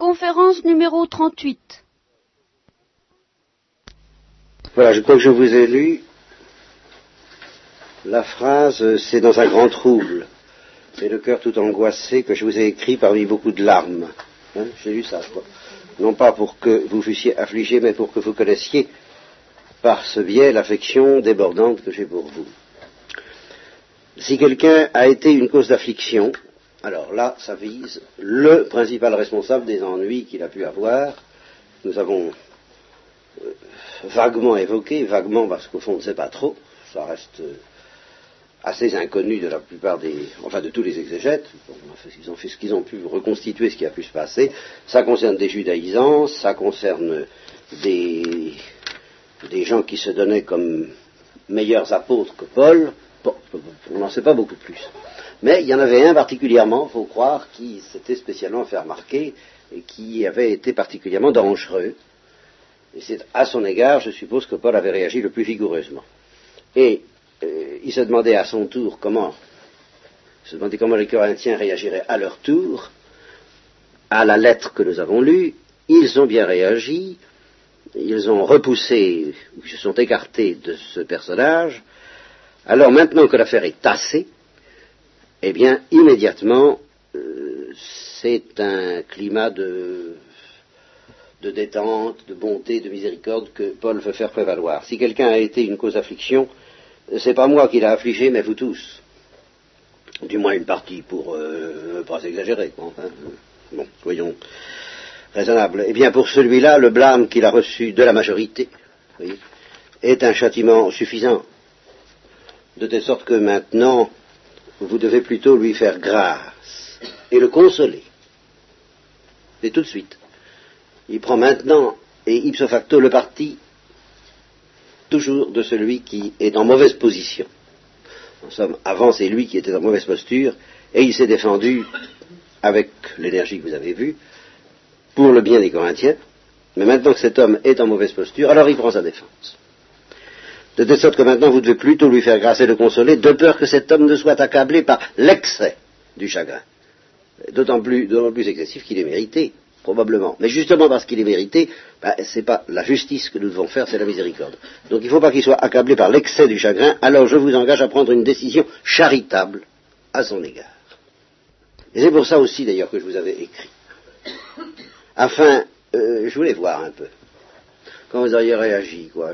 Conférence numéro 38. Voilà, je crois que je vous ai lu la phrase C'est dans un grand trouble. C'est le cœur tout angoissé que je vous ai écrit parmi beaucoup de larmes. Hein, J'ai lu ça, quoi. Non pas pour que vous fussiez affligés, mais pour que vous connaissiez par ce biais l'affection débordante que j'ai pour vous. Si quelqu'un a été une cause d'affliction, alors là, ça vise le principal responsable des ennuis qu'il a pu avoir. Nous avons euh, vaguement évoqué, vaguement parce qu'au fond on ne sait pas trop, ça reste euh, assez inconnu de la plupart des, enfin de tous les exégètes, ils ont fait ce qu'ils ont pu reconstituer ce qui a pu se passer. Ça concerne des judaïsants, ça concerne des, des gens qui se donnaient comme meilleurs apôtres que Paul, on n'en sait pas beaucoup plus. Mais il y en avait un particulièrement, faut croire, qui s'était spécialement fait remarquer et qui avait été particulièrement dangereux. Et c'est à son égard, je suppose, que Paul avait réagi le plus vigoureusement. Et euh, il se demandait à son tour comment, se demandait comment les Corinthiens réagiraient à leur tour à la lettre que nous avons lue. Ils ont bien réagi, ils ont repoussé, ils se sont écartés de ce personnage, alors maintenant que l'affaire est tassée, eh bien, immédiatement, euh, c'est un climat de, détente, de bonté, de miséricorde que Paul veut faire prévaloir. Si quelqu'un a été une cause d'affliction, c'est pas moi qui l'a affligé, mais vous tous. Du moins une partie, pour euh, pas exagérer. Enfin, bon, soyons raisonnables. Eh bien, pour celui-là, le blâme qu'il a reçu de la majorité est un châtiment suffisant de telle sorte que maintenant, vous devez plutôt lui faire grâce et le consoler. Et tout de suite. Il prend maintenant, et ipso facto, le parti toujours de celui qui est en mauvaise position. En somme, avant, c'est lui qui était en mauvaise posture, et il s'est défendu avec l'énergie que vous avez vue, pour le bien des Corinthiens, mais maintenant que cet homme est en mauvaise posture, alors il prend sa défense de telle sorte que maintenant vous devez plutôt lui faire grâce et le consoler, de peur que cet homme ne soit accablé par l'excès du chagrin. D'autant plus, plus, excessif qu'il est mérité, probablement. Mais justement parce qu'il est mérité, ben, ce n'est pas la justice que nous devons faire, c'est la miséricorde. Donc il ne faut pas qu'il soit accablé par l'excès du chagrin, alors je vous engage à prendre une décision charitable à son égard. Et c'est pour ça aussi d'ailleurs que je vous avais écrit. Afin, euh, je voulais voir un peu comment vous auriez réagi, quoi.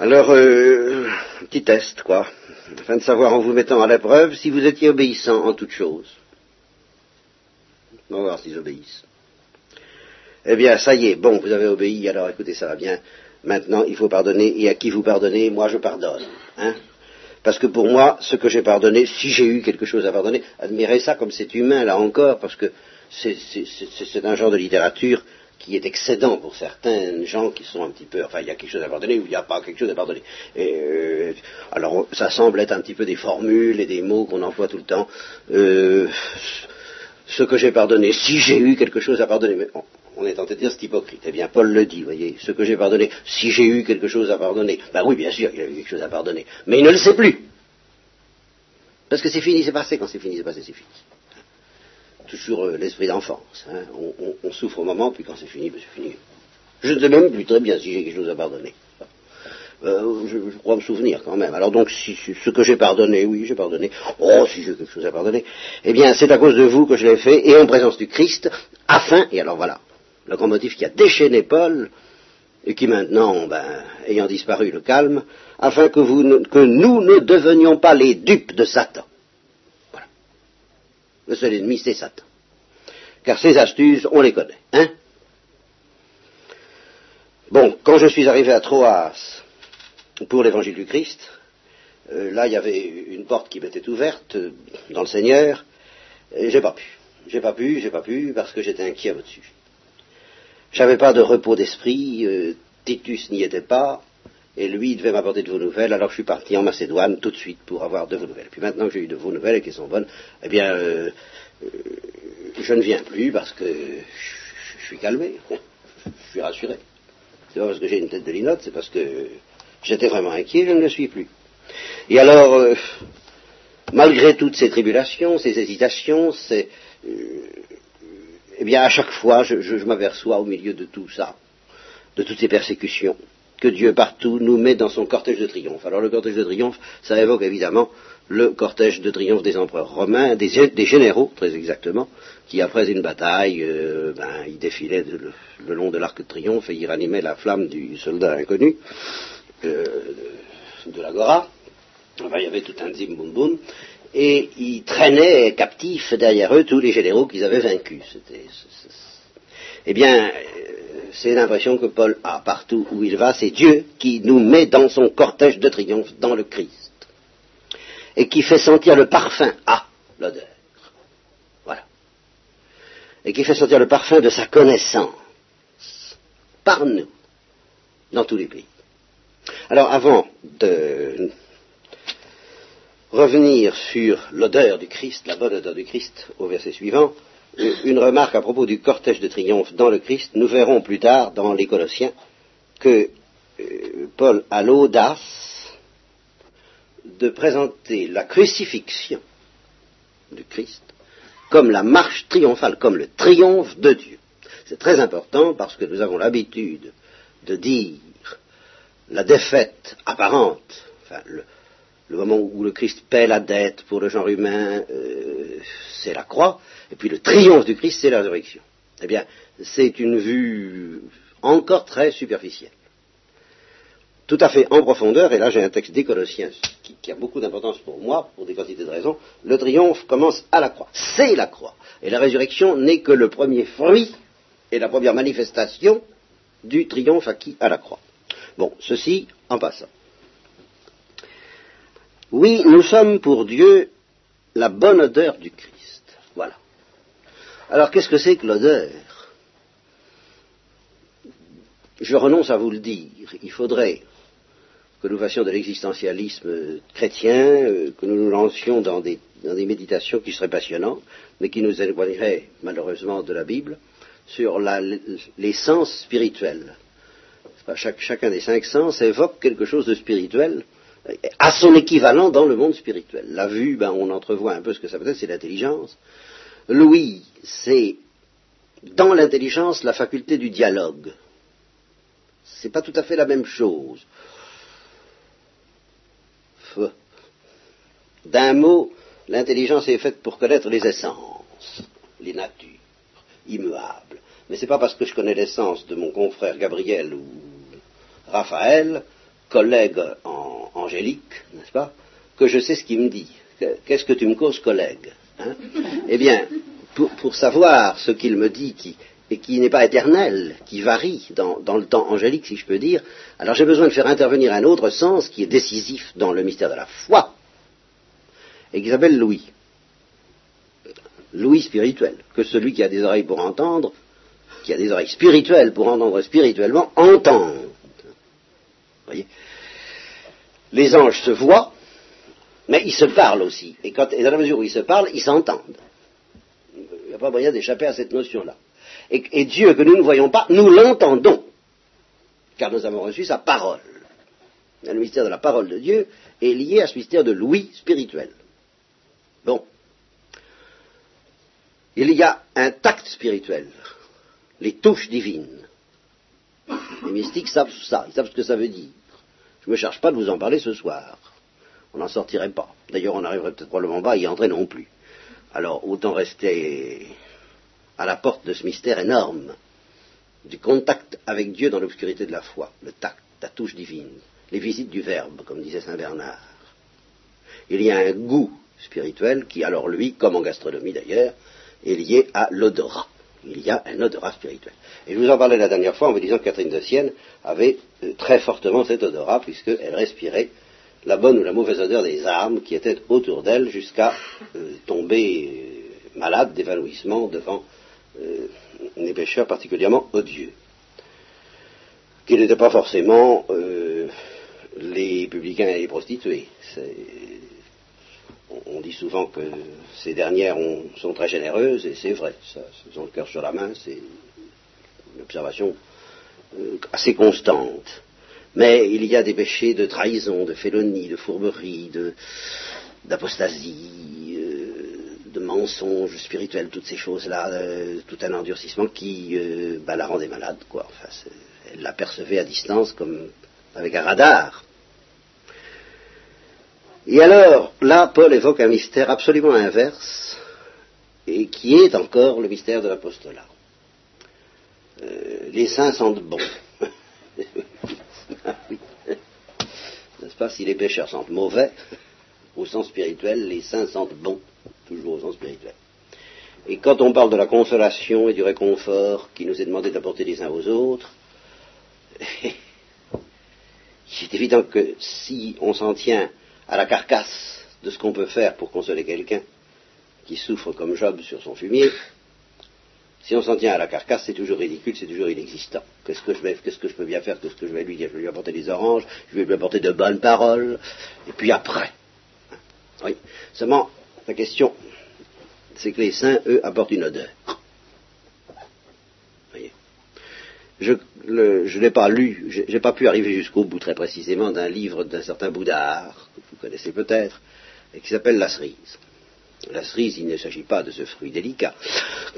Alors, euh, petit test, quoi, afin de savoir en vous mettant à l'épreuve si vous étiez obéissant en toutes choses. On va voir s'ils obéissent. Eh bien, ça y est, bon, vous avez obéi, alors écoutez, ça va bien. Maintenant, il faut pardonner, et à qui vous pardonnez, moi je pardonne. Hein parce que pour moi, ce que j'ai pardonné, si j'ai eu quelque chose à pardonner, admirez ça comme c'est humain, là encore, parce que c'est un genre de littérature qui est excédent pour certains gens qui sont un petit peu, enfin il y a quelque chose à pardonner ou il n'y a pas quelque chose à pardonner. Euh, alors ça semble être un petit peu des formules et des mots qu'on emploie tout le temps. Euh, ce que j'ai pardonné, si j'ai eu quelque chose à pardonner, mais on, est tenté de dire c'est hypocrite. Eh bien Paul le dit, voyez, ce que j'ai pardonné, si j'ai eu quelque chose à pardonner, ben oui bien sûr il a eu quelque chose à pardonner, mais il ne le sait plus. Parce que c'est fini, c'est passé, quand c'est fini, c'est passé, c'est fini toujours euh, l'esprit d'enfance. Hein. On, souffre au moment, puis quand c'est fini, ben c'est fini. Je ne sais même plus très bien si j'ai quelque chose à pardonner. Euh, je, crois me souvenir quand même. Alors donc, si, ce que j'ai pardonné, oui, j'ai pardonné. Oh, si j'ai quelque chose à pardonner, eh bien, c'est à cause de vous que je l'ai fait, et en présence du Christ, afin, et alors voilà, le grand motif qui a déchaîné Paul, et qui maintenant, ben, ayant disparu, le calme, afin que nous ne devenions pas les dupes de Satan. Le seul ennemi, c'est Satan. Car ses astuces, on les connaît. Hein? Bon, quand je suis arrivé à Troas pour l'évangile du Christ, euh, là, il y avait une porte qui m'était ouverte euh, dans le Seigneur, et j'ai pas pu. J'ai pas pu, j'ai pas pu, parce que j'étais inquiet au-dessus. J'avais pas de repos d'esprit, euh, Titus n'y était pas, et lui, il devait m'apporter de vos nouvelles, alors je suis parti en Macédoine tout de suite pour avoir de vos nouvelles. Puis maintenant que j'ai eu de vos nouvelles et qu'elles sont bonnes, eh bien, euh, euh, je ne viens plus parce que je, suis calmé, je suis rassuré. C'est pas parce que j'ai une tête de linotte, c'est parce que j'étais vraiment inquiet, je ne le suis plus. Et alors, euh, malgré toutes ces tribulations, ces hésitations, ces, eh bien, à chaque fois, je, je m'aperçois au milieu de tout ça, de toutes ces persécutions, que Dieu partout nous met dans son cortège de triomphe. Alors le cortège de triomphe, ça évoque évidemment le cortège de triomphe des empereurs romains, des, généraux très exactement, qui après une bataille, euh, ben, ils défilaient le, long de l'arc de triomphe et ils ranimaient la flamme du soldat inconnu euh, de l'agora. Enfin, il y avait tout un zim boum boum, et ils traînaient captifs derrière eux tous les généraux qu'ils avaient vaincus. eh bien, c'est l'impression que Paul a partout où il va, c'est Dieu qui nous met dans son cortège de triomphe, dans le Christ, et qui fait sentir le parfum à l'odeur. Voilà. Et qui fait sentir le parfum de sa connaissance par nous, dans tous les pays. Alors avant de revenir sur l'odeur du Christ, la bonne odeur du Christ, au verset suivant, une remarque à propos du cortège de triomphe dans le Christ. Nous verrons plus tard dans les Colossiens que euh, Paul a l'audace de présenter la crucifixion du Christ comme la marche triomphale, comme le triomphe de Dieu. C'est très important parce que nous avons l'habitude de dire la défaite apparente, enfin, le, moment où le Christ paie la dette pour le genre humain, euh, c'est la croix, et puis le triomphe du Christ, c'est la résurrection. Eh bien, c'est une vue encore très superficielle. Tout à fait en profondeur, et là j'ai un texte des Colossiens qui a beaucoup d'importance pour moi, pour des quantités de raisons, le triomphe commence à la croix. C'est la croix. Et la résurrection n'est que le premier fruit et la première manifestation du triomphe acquis à la croix. Bon, ceci en passant. Oui, nous sommes pour Dieu la bonne odeur du Christ. Voilà. Alors qu'est-ce que c'est que l'odeur? Je renonce à vous le dire. Il faudrait que nous fassions de l'existentialisme chrétien, euh, que nous nous lancions dans des, méditations qui seraient passionnantes, mais qui nous éloigneraient malheureusement de la Bible, sur l'essence spirituelle. chacun des cinq sens évoque quelque chose de spirituel, à son équivalent dans le monde spirituel. La vue, ben, on entrevoit un peu ce que ça peut être, c'est l'intelligence. Louis, c'est dans l'intelligence la faculté du dialogue. C'est pas tout à fait la même chose. D'un mot, l'intelligence est faite pour connaître les essences, les natures, immuables. Mais c'est pas parce que je connais l'essence de mon confrère Gabriel ou Raphaël, collègue angélique, n'est-ce pas, que je sais ce qu'il me dit. Qu'est-ce que tu me causes, collègue Hein? Eh bien, pour, savoir ce qu'il me dit, et qui n'est pas éternel, qui varie dans, le temps angélique, si je peux dire, alors j'ai besoin de faire intervenir un autre sens qui est décisif dans le mystère de la foi, et qui s'appelle Louis. Louis spirituel, que celui qui a des oreilles pour entendre, qui a des oreilles spirituelles pour entendre spirituellement, entende. Les anges se voient, mais ils se parlent aussi. Et, quand, la mesure où ils se parlent, ils s'entendent. Il n'y a pas moyen d'échapper à cette notion-là. Et, Dieu que nous ne voyons pas, nous l'entendons, car nous avons reçu sa parole. Le mystère de la parole de Dieu est lié à ce mystère de l'ouïe spirituel. Bon. Il y a un tact spirituel, les touches divines. Les mystiques savent ça, ils savent ce que ça veut dire. Je ne me charge pas de vous en parler ce soir on n'en sortirait pas. D'ailleurs, on n'arriverait peut-être probablement pas à y entrer non plus. Alors, autant rester à la porte de ce mystère énorme, du contact avec Dieu dans l'obscurité de la foi, le tact, la touche divine, les visites du Verbe, comme disait Saint Bernard. Il y a un goût spirituel qui, alors lui, comme en gastronomie d'ailleurs, est lié à l'odorat. Il y a un odorat spirituel. Et je vous en parlais la dernière fois en vous disant que Catherine de Sienne avait euh, très fortement cet odorat, puisqu'elle respirait la bonne ou la mauvaise odeur des armes qui étaient autour d'elle jusqu'à euh, tomber euh, malade d'évanouissement devant des pécheurs particulièrement odieux, qui n'étaient pas forcément les publicains et les prostituées. On, dit souvent que ces dernières sont très généreuses, et c'est vrai, ça, elles ont le cœur sur la main, c'est une observation assez constante. Mais il y a des péchés de trahison, de félonie, de fourberie, d'apostasie, euh, de mensonges spirituels, toutes ces choses-là, euh, tout un endurcissement qui euh, bah, la rendait malade, quoi. Enfin, elle l'apercevait à distance comme avec un radar. Et alors, là, Paul évoque un mystère absolument inverse, et qui est encore le mystère de l'apostolat. Euh, les saints sentent bon. N'est-ce pas Si les pécheurs sentent mauvais, au sens spirituel, les saints sentent bon, toujours au sens spirituel. Et quand on parle de la consolation et du réconfort qui nous est demandé d'apporter les uns aux autres, c'est évident que si on s'en tient à la carcasse de ce qu'on peut faire pour consoler quelqu'un qui souffre comme Job sur son fumier, si on s'en tient à la carcasse, c'est toujours ridicule, c'est toujours inexistant. Qu'est-ce que je vais, qu'est-ce que je peux bien faire, qu'est-ce que je vais lui dire Je vais lui apporter des oranges, je vais lui apporter de bonnes paroles, et puis après. Oui. Seulement, la question, c'est que les saints, eux, apportent une odeur. Voyez. Je ne l'ai pas lu, je n'ai pas pu arriver jusqu'au bout très précisément d'un livre d'un certain Boudard, que vous connaissez peut-être, et qui s'appelle La cerise. La cerise, il ne s'agit pas de ce fruit délicat,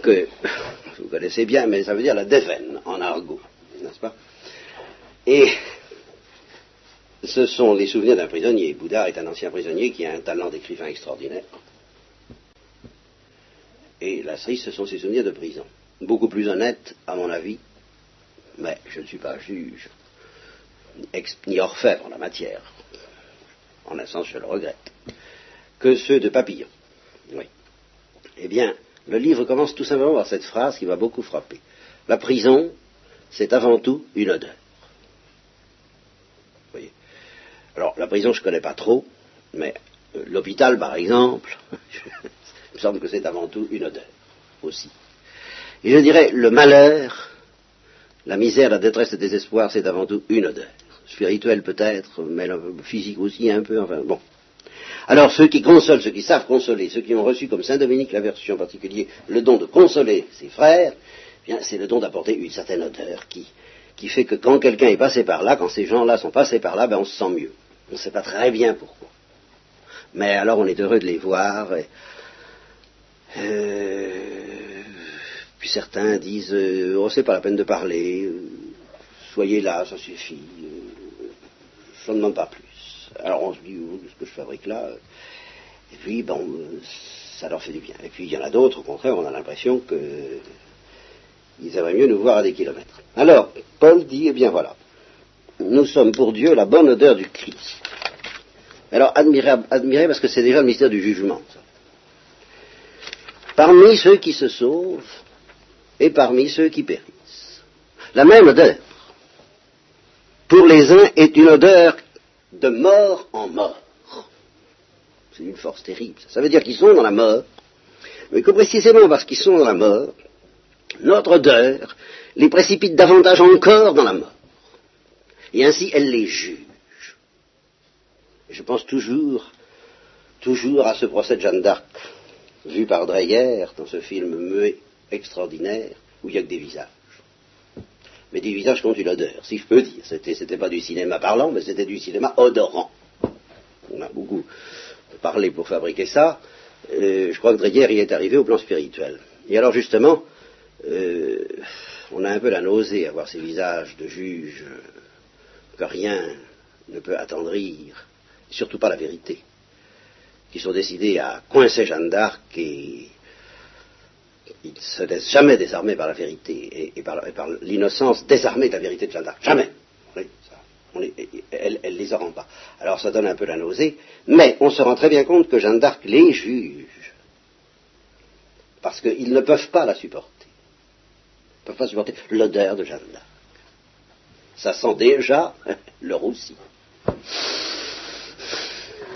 que vous connaissez bien, mais ça veut dire la déveine en argot, n'est-ce pas? Et ce sont les souvenirs d'un prisonnier. Boudard est un ancien prisonnier qui a un talent d'écrivain extraordinaire. Et la cerise, ce sont ses souvenirs de prison. Beaucoup plus honnêtes, à mon avis, je ne suis pas juge, ni orfèvre en la matière. En un sens, je le regrette, que ceux de Papillon. Oui. Eh bien, le livre commence tout simplement par cette phrase qui m'a beaucoup frappé. La prison, c'est avant tout une odeur. Voyez Alors, la prison, je ne connais pas trop, mais euh, l'hôpital, par exemple, il me semble que c'est avant tout une odeur aussi. Et je dirais, le malheur, la misère, la détresse, le désespoir, c'est avant tout une odeur. Spirituelle peut-être, mais physique aussi un peu, enfin bon. Alors ceux qui consolent, ceux qui savent consoler, ceux qui ont reçu comme Saint Dominique la version en particulier le don de consoler ses frères, eh c'est le don d'apporter une certaine odeur qui, qui fait que quand quelqu'un est passé par là, quand ces gens-là sont passés par là, ben on se sent mieux. On ne sait pas très bien pourquoi. Mais alors on est heureux de les voir. Et, euh, puis certains disent euh, oh c'est pas la peine de parler, euh, soyez là, ça suffit. je n'en demande pas plus. Alors on se dit, oh, ce que je fabrique là? Et puis, bon, ça leur fait du bien. Et puis il y en a d'autres, au contraire, on a l'impression qu'ils aimeraient mieux nous voir à des kilomètres. Alors, Paul dit, eh bien voilà, nous sommes pour Dieu la bonne odeur du Christ. Alors, admirez, admirez parce que c'est déjà le mystère du jugement. Parmi ceux qui se sauvent et parmi ceux qui périssent. La même odeur. Pour les uns est une odeur de mort en mort. C'est une force terrible. Ça veut dire qu'ils sont dans la mort, mais que précisément parce qu'ils sont dans la mort, notre odeur les précipite davantage encore dans la mort. Et ainsi, elle les juge. Je pense toujours, toujours à ce procès de Jeanne d'Arc, vu par Dreyer dans ce film muet extraordinaire, où il n'y a que des visages mais des visages qui ont une odeur, si je peux dire. C'était, c'était pas du cinéma parlant, mais c'était du cinéma odorant. On a beaucoup parlé pour fabriquer ça. Euh, je crois que Dreyer y est arrivé au plan spirituel. Et alors justement, euh, on a un peu la nausée à voir ces visages de juges que rien ne peut attendrir, surtout pas la vérité, qui sont décidés à coincer Jeanne d'Arc et il ne se laisse jamais désarmer par la vérité et, par, l'innocence désarmée de la vérité de Jeanne d'Arc. Jamais. elle ne les rend pas. Alors ça donne un peu la nausée, mais on se rend très bien compte que Jeanne d'Arc les juge. Parce qu'ils ne peuvent pas la supporter. Ils ne peuvent pas supporter l'odeur de Jeanne d'Arc. Ça sent déjà le roussi.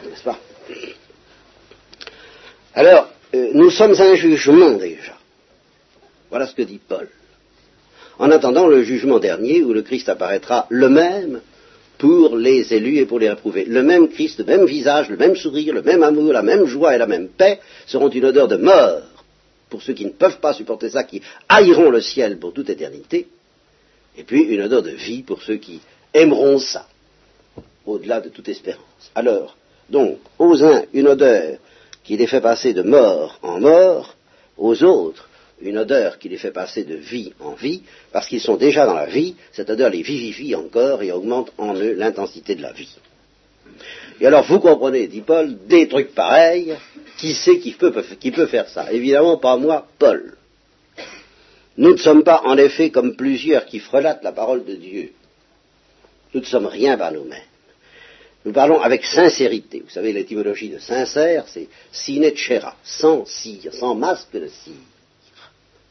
N'est-ce pas? Alors, nous sommes un jugement déjà. Voilà ce que dit Paul. En attendant le jugement dernier où le Christ apparaîtra le même pour les élus et pour les réprouvés. Le même Christ, le même visage, le même sourire, le même amour, la même joie et la même paix seront une odeur de mort pour ceux qui ne peuvent pas supporter ça, qui haïront le ciel pour toute éternité, et puis une odeur de vie pour ceux qui aimeront ça, au-delà de toute espérance. Alors, donc, aux uns, une odeur qui les fait passer de mort en mort, aux autres une odeur qui les fait passer de vie en vie, parce qu'ils sont déjà dans la vie, cette odeur les vivifie encore et augmente en eux l'intensité de la vie. Et alors vous comprenez, dit Paul, des trucs pareils, qui sait qui peut, qui peut faire ça? Évidemment pas moi, Paul. Nous ne sommes pas en effet comme plusieurs qui frelatent la parole de Dieu. Nous ne sommes rien par nous-mêmes. Nous parlons avec sincérité. Vous savez, l'étymologie de sincère, c'est sinetchera, sans cire, sans masque de cire.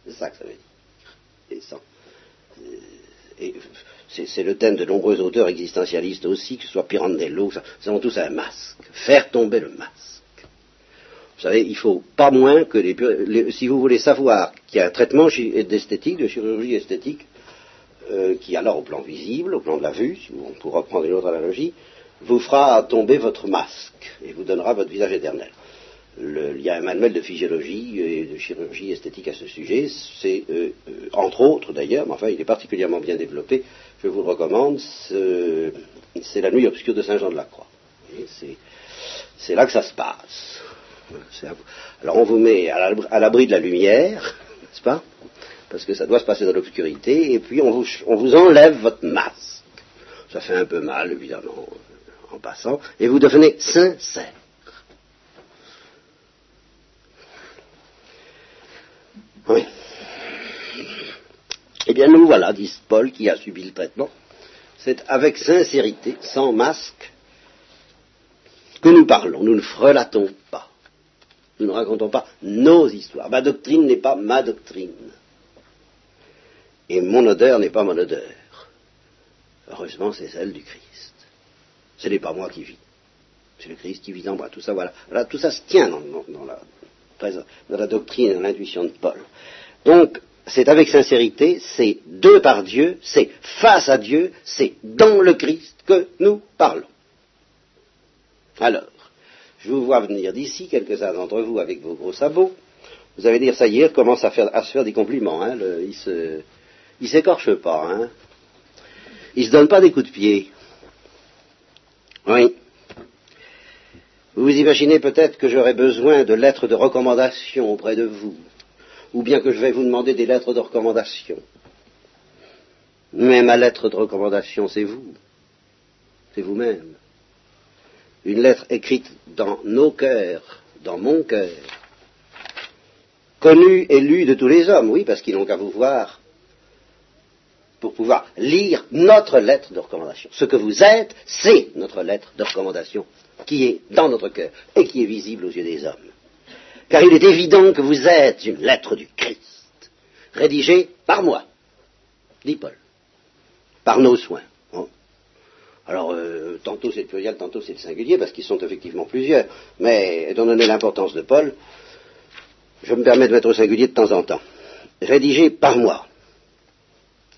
C'est ça que ça veut dire. Et sans, euh, et c'est le thème de nombreux auteurs existentialistes aussi, que ce soit Pirandello, ils ont tous un masque. Faire tomber le masque. Vous savez, il faut pas moins que les, si vous voulez savoir qu'il y a un traitement d'esthétique, de chirurgie esthétique, euh, qui alors au plan visible, au plan de la vue, si on pourra prendre une autre analogie, vous fera tomber votre masque et vous donnera votre visage éternel. il y a un manuel de physiologie et de chirurgie esthétique à ce sujet. C'est, euh, euh, entre autres d'ailleurs, mais enfin il est particulièrement bien développé, je vous le recommande, c'est La nuit obscure de Saint Jean de la Croix. C'est là que ça se passe. Alors on vous met à l'abri de la lumière, n'est-ce pas? Parce que ça doit se passer dans l'obscurité, et puis on vous, on vous enlève votre masque. Ça fait un peu mal, évidemment, passant, et vous devenez sincère. Oui. Eh bien, nous voilà, dit Paul, qui a subi le traitement. C'est avec sincérité, sans masque, que nous parlons. Nous ne frelatons pas. Nous ne racontons pas nos histoires. Ma doctrine n'est pas ma doctrine. Et mon odeur n'est pas mon odeur. Heureusement, c'est celle du Christ. Ce n'est pas moi qui vis. C'est le Christ qui vit en moi. Tout ça, voilà. tout ça se tient dans, la, doctrine, dans l'intuition de Paul. Donc, c'est avec sincérité, c'est de par Dieu, c'est face à Dieu, c'est dans le Christ que nous parlons. Alors, je vous vois venir d'ici, quelques-uns d'entre vous avec vos gros sabots. Vous allez dire, ça y est, commence à, faire, à se faire des compliments. Hein, il il s'écorche pas. Hein. Il se donne pas des coups de pied. Oui. Vous imaginez peut-être que j'aurai besoin de lettres de recommandation auprès de vous, ou bien que je vais vous demander des lettres de recommandation. Mais ma lettre de recommandation, c'est vous. C'est vous-même une lettre écrite dans nos cœurs, dans mon cœur, connue et lue de tous les hommes, oui, parce qu'ils n'ont qu'à vous voir pour pouvoir lire notre lettre de recommandation. Ce que vous êtes, c'est notre lettre de recommandation qui est dans notre cœur et qui est visible aux yeux des hommes. Car il est évident que vous êtes une lettre du Christ, rédigée par moi, dit Paul, par nos soins. Alors, euh, tantôt c'est le pluriel, tantôt c'est le singulier, parce qu'ils sont effectivement plusieurs. Mais, étant donné l'importance de Paul, je me permets de mettre au singulier de temps en temps. Rédigée par moi,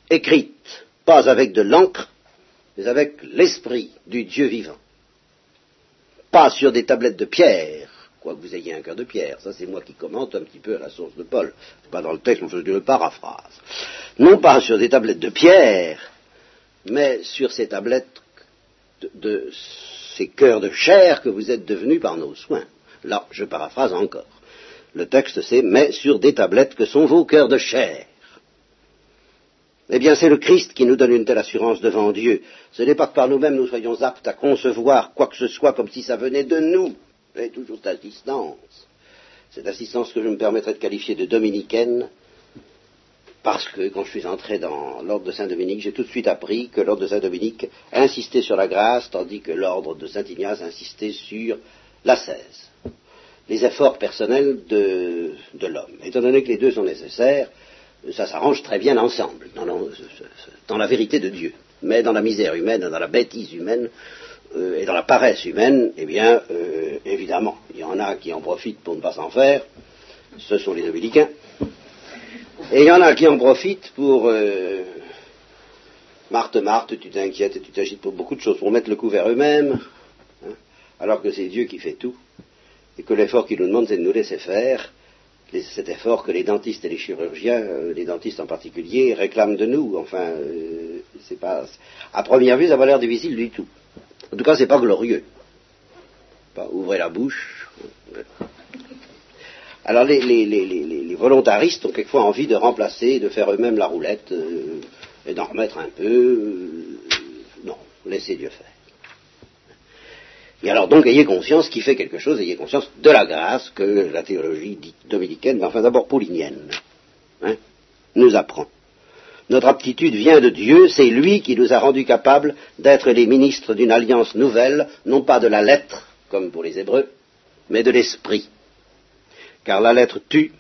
écrite, pas avec de l'encre, mais avec l'esprit du Dieu vivant. Pas sur des tablettes de pierre, quoique vous ayez un cœur de pierre. Ça, c'est moi qui commente un petit peu la source de Paul. Pas dans le texte, on fait une paraphrase. Non pas sur des tablettes de pierre, mais sur ces tablettes de, ces cœurs de chair que vous êtes devenus par nos soins. Là, je paraphrase encore. Le texte c'est mais sur des tablettes que sont vos cœurs de chair. Eh bien, c'est le Christ qui nous donne une telle assurance devant Dieu. Ce n'est pas que par nous-mêmes nous soyons aptes à concevoir quoi que ce soit comme si ça venait de nous. C'est toujours cette assistance. Cette assistance que je me permettrai de qualifier de dominicaine, parce que quand je suis entré dans l'ordre de Saint-Dominique, j'ai tout de suite appris que l'ordre de Saint-Dominique insistait sur la grâce, tandis que l'ordre de Saint-Ignace insistait sur l'ascèse, les efforts personnels de, l'homme. Étant donné que les deux sont nécessaires, ça s'arrange très bien ensemble, dans la, vérité de Dieu. Mais dans la misère humaine, dans la bêtise humaine, euh, et dans la paresse humaine, eh bien, euh, évidemment, il y en a qui en profitent pour ne pas s'en faire, ce sont les dominicains, et il y en a qui en profitent pour... Euh, Marthe, Marthe, tu t'inquiètes et tu t'agites pour beaucoup de choses, pour mettre le coup vers eux-mêmes, hein, alors que c'est Dieu qui fait tout, et que l'effort qu'il nous demande, c'est de nous laisser faire, cet effort que les dentistes et les chirurgiens, euh, les dentistes en particulier, réclament de nous. Enfin, euh, c'est pas, à première vue, ça n'a pas l'air difficile du tout. En tout cas, c'est pas glorieux. Ouvrez la bouche. Alors les, volontaristes ont quelquefois envie de remplacer, de faire eux-mêmes la roulette euh, et d'en remettre un peu. Non, laissez Dieu faire. Et alors donc ayez conscience qui fait quelque chose, ayez conscience de la grâce que la théologie dite dominicaine, mais enfin d'abord paulinienne, hein, nous apprend. Notre aptitude vient de Dieu, c'est lui qui nous a rendus capables d'être les ministres d'une alliance nouvelle, non pas de la lettre, comme pour les Hébreux, mais de l'esprit. Car la lettre tue,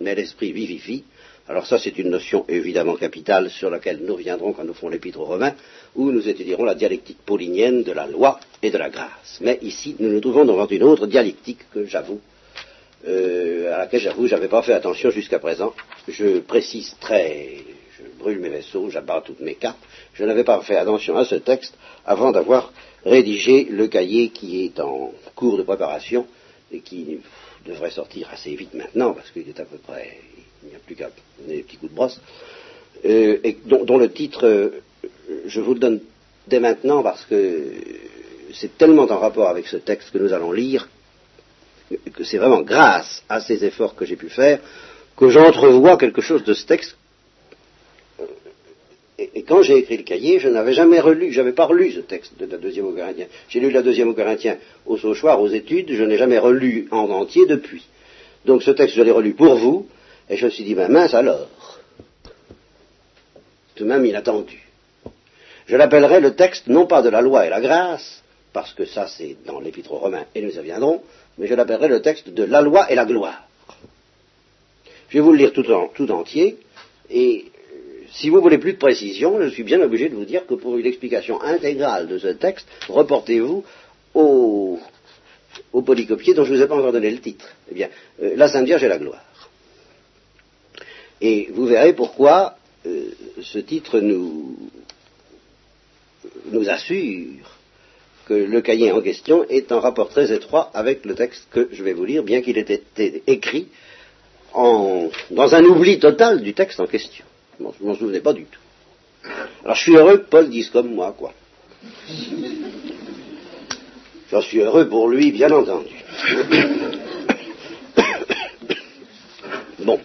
mais l'esprit vivifie. Alors ça, c'est une notion évidemment capitale sur laquelle nous reviendrons quand nous ferons l'épître aux Romains, où nous étudierons la dialectique paulinienne de la loi et de la grâce. Mais ici, nous nous trouvons devant une autre dialectique que j'avoue, euh, à laquelle j'avoue, j'avais pas fait attention jusqu'à présent. Je précise très je brûle mes vaisseaux, j'abats toutes mes cartes. Je n'avais pas fait attention à ce texte avant d'avoir rédigé le cahier qui est en cours de préparation et qui devrait sortir assez vite maintenant parce qu'il est à peu près, il n'y a plus qu'à donner des petits coups de brosse, euh, et dont, le titre, euh, je vous le donne dès maintenant parce que c'est tellement en rapport avec ce texte que nous allons lire que c'est vraiment grâce à ces efforts que j'ai pu faire que j'entrevois quelque chose de ce texte et, quand j'ai écrit le cahier, je n'avais jamais relu, je n'avais pas relu ce texte de la deuxième au Corinthien. J'ai lu la deuxième au Corinthien au Sauchoir, aux études, je n'ai jamais relu en entier depuis. Donc ce texte, je l'ai relu pour vous, et je me suis dit, ben mince alors. Tout de même inattendu. Je l'appellerai le texte non pas de la loi et la grâce, parce que ça c'est dans l'épître aux Romains, et nous y reviendrons, mais je l'appellerai le texte de la loi et la gloire. Je vais vous le lire tout, tout entier, et si vous voulez plus de précision, je suis bien obligé de vous dire que pour une explication intégrale de ce texte, reportez-vous au, polycopier dont je ne vous ai pas encore donné le titre. Eh bien, euh, la Sainte Vierge et la gloire. Et vous verrez pourquoi euh, ce titre nous, assure que le cahier en question est en rapport très étroit avec le texte que je vais vous lire, bien qu'il ait été écrit dans un oubli total du texte en question. Je m'en souvenais pas du tout. Alors je suis heureux que Paul dise comme moi, quoi. J'en suis heureux pour lui, bien entendu. bon.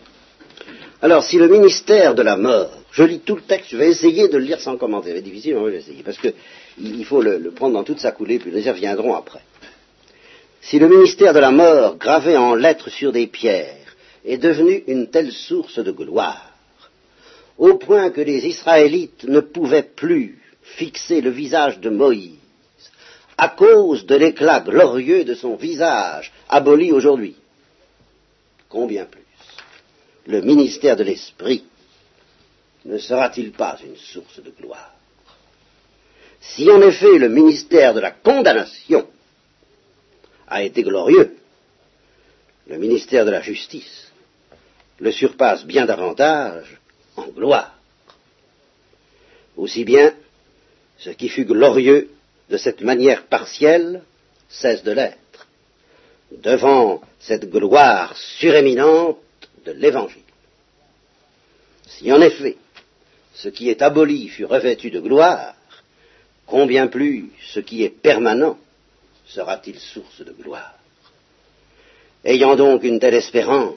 Alors, si le ministère de la mort, je lis tout le texte, je vais essayer de le lire sans commentaire. C'est difficile, mais je vais essayer, parce qu'il faut le, prendre dans toute sa coulée, puis les reviendront après. Si le ministère de la mort, gravé en lettres sur des pierres, est devenu une telle source de gloire, au point que les Israélites ne pouvaient plus fixer le visage de Moïse, à cause de l'éclat glorieux de son visage, aboli aujourd'hui. Combien plus? Le ministère de l'Esprit ne sera-t-il pas une source de gloire Si en effet le ministère de la condamnation a été glorieux, le ministère de la justice le surpasse bien davantage en gloire. Aussi bien, ce qui fut glorieux de cette manière partielle cesse de l'être, devant cette gloire suréminente de l'Évangile. Si en effet ce qui est aboli fut revêtu de gloire, combien plus ce qui est permanent sera-t-il source de gloire? Ayant donc une telle espérance,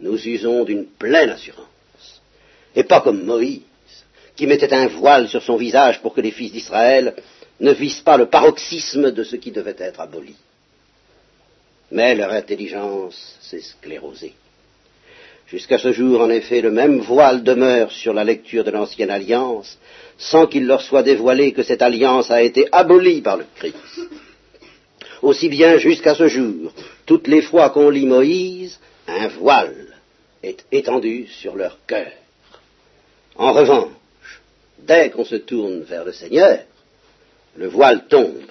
nous usons d'une pleine assurance et pas comme Moïse, qui mettait un voile sur son visage pour que les fils d'Israël ne vissent pas le paroxysme de ce qui devait être aboli. Mais leur intelligence s'est sclérosée. Jusqu'à ce jour, en effet, le même voile demeure sur la lecture de l'ancienne alliance, sans qu'il leur soit dévoilé que cette alliance a été abolie par le Christ. Aussi bien jusqu'à ce jour, toutes les fois qu'on lit Moïse, un voile est étendu sur leur cœur. En revanche, dès qu'on se tourne vers le Seigneur, le voile tombe.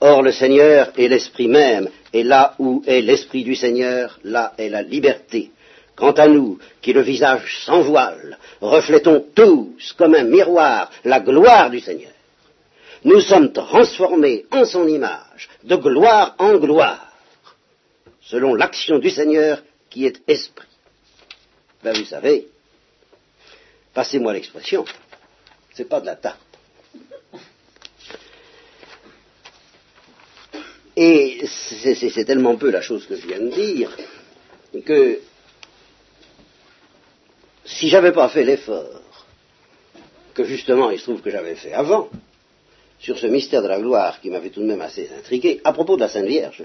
Or le Seigneur est l'Esprit même, et là où est l'Esprit du Seigneur, là est la liberté. Quant à nous, qui le visage sans voile, reflétons tous comme un miroir la gloire du Seigneur. Nous sommes transformés en son image, de gloire en gloire, selon l'action du Seigneur qui est esprit. Ben vous savez, Passez-moi l'expression. C'est pas de la tarte. Et Et c'est tellement peu la chose que je viens de dire que si j'avais pas fait l'effort que justement il se trouve que j'avais fait avant, sur ce mystère de la gloire qui m'avait tout de même assez intrigué, à propos de la Sainte Vierge,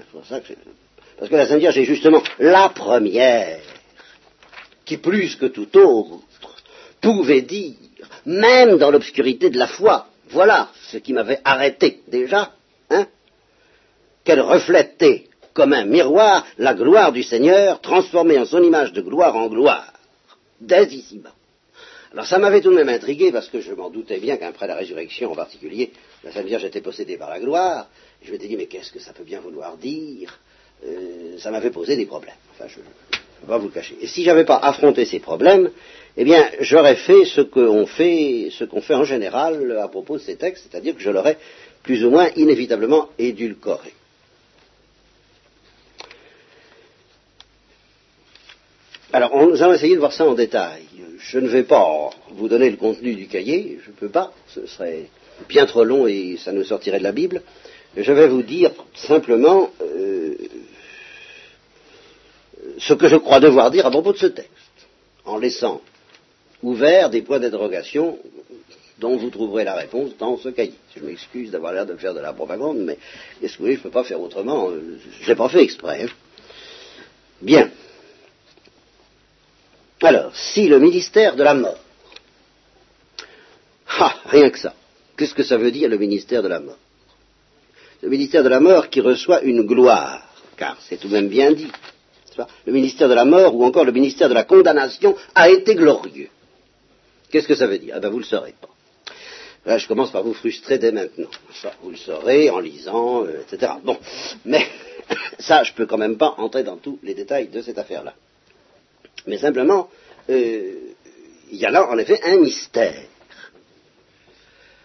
parce que la Sainte Vierge est justement la première qui, plus que tout autre, pouvait dire, même dans l'obscurité de la foi, voilà ce qui m'avait arrêté déjà, hein, qu'elle reflétait comme un miroir la gloire du Seigneur, transformée en son image de gloire en gloire, ici-bas. Alors ça m'avait tout de même intrigué parce que je m'en doutais bien qu'après la résurrection en particulier, la Sainte Vierge était possédée par la gloire. Je m'étais dit mais qu'est-ce que ça peut bien vouloir dire? Euh, Ça m'avait posé des problèmes. Enfin, je ne peux pas vous le cacher. Et si j'avais pas affronté ces problèmes, eh bien j'aurais fait ce fait, ce qu'on fait en général à propos de ces textes, c'est-à-dire que je l'aurais plus ou moins inévitablement édulcoré. Alors, nous allons essayer de voir ça en détail. Je ne vais pas vous donner le contenu du cahier, je ne peux pas, ce serait bien trop long et ça nous sortirait de la Bible. Je vais vous dire simplement euh, ce que je crois devoir dire à propos de ce texte, en laissant ouvert des points d'interrogation dont vous trouverez la réponse dans ce cahier. Je m'excuse d'avoir l'air de faire de la propagande, mais qu'est-ce que vous je ne peux pas faire autrement, je ne l'ai pas fait exprès. Bien. Alors, si le ministère de la mort, ah, rien que ça, qu'est-ce que ça veut dire le ministère de la mort? Le ministère de la mort qui reçoit une gloire, car c'est tout de même bien dit. Le ministère de la mort ou encore le ministère de la condamnation a été glorieux. Qu'est-ce que ça veut dire? Eh bien, vous ne le saurez pas. Là, je commence par vous frustrer dès maintenant. vous le saurez en lisant, euh, etc. Bon, mais ça, je ne peux quand même pas entrer dans tous les détails de cette affaire-là. Mais simplement, euh, il y a là en effet un mystère.